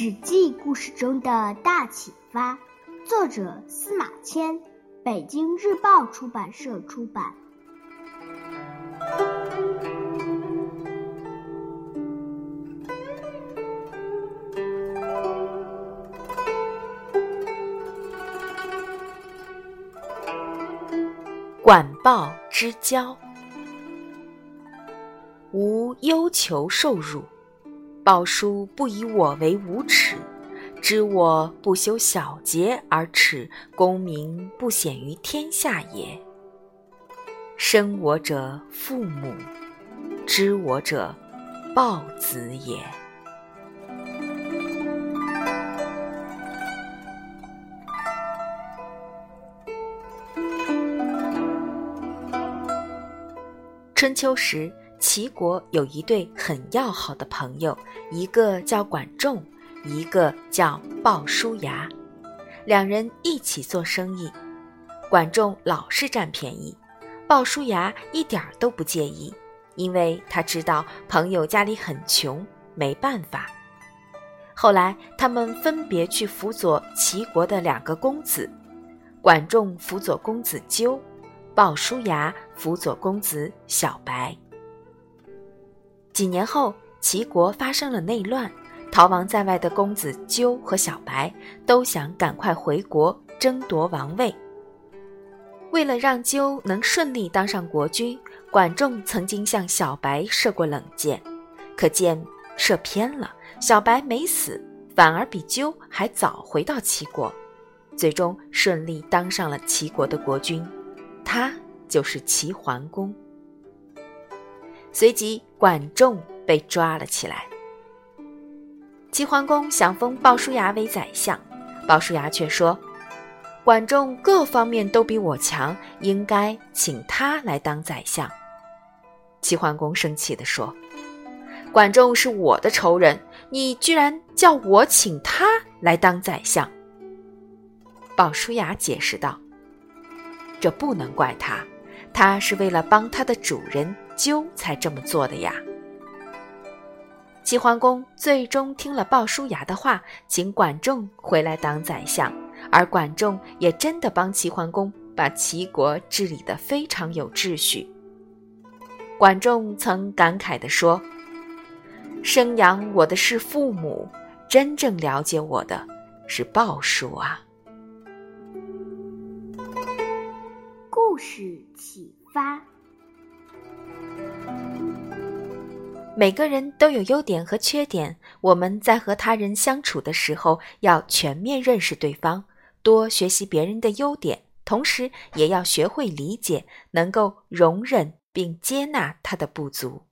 史记》故事中的大启发，作者司马迁，北京日报出版社出版。管鲍之交，无忧求受辱。鲍叔不以我为无耻，知我不修小节而耻，功名不显于天下也。生我者父母，知我者鲍子也。春秋时。齐国有一对很要好的朋友，一个叫管仲，一个叫鲍叔牙，两人一起做生意。管仲老是占便宜，鲍叔牙一点儿都不介意，因为他知道朋友家里很穷，没办法。后来他们分别去辅佐齐国的两个公子，管仲辅佐公子纠，鲍叔牙辅佐公子小白。几年后，齐国发生了内乱，逃亡在外的公子纠和小白都想赶快回国争夺王位。为了让纠能顺利当上国君，管仲曾经向小白射过冷箭，可箭射偏了，小白没死，反而比纠还早回到齐国，最终顺利当上了齐国的国君，他就是齐桓公。随即，管仲被抓了起来。齐桓公想封鲍叔牙为宰相，鲍叔牙却说：“管仲各方面都比我强，应该请他来当宰相。”齐桓公生气地说：“管仲是我的仇人，你居然叫我请他来当宰相？”鲍叔牙解释道：“这不能怪他，他是为了帮他的主人。”纠才这么做的呀。齐桓公最终听了鲍叔牙的话，请管仲回来当宰相，而管仲也真的帮齐桓公把齐国治理得非常有秩序。管仲曾感慨地说：“生养我的是父母，真正了解我的是鲍叔啊。”故事启发。每个人都有优点和缺点，我们在和他人相处的时候，要全面认识对方，多学习别人的优点，同时也要学会理解，能够容忍并接纳他的不足。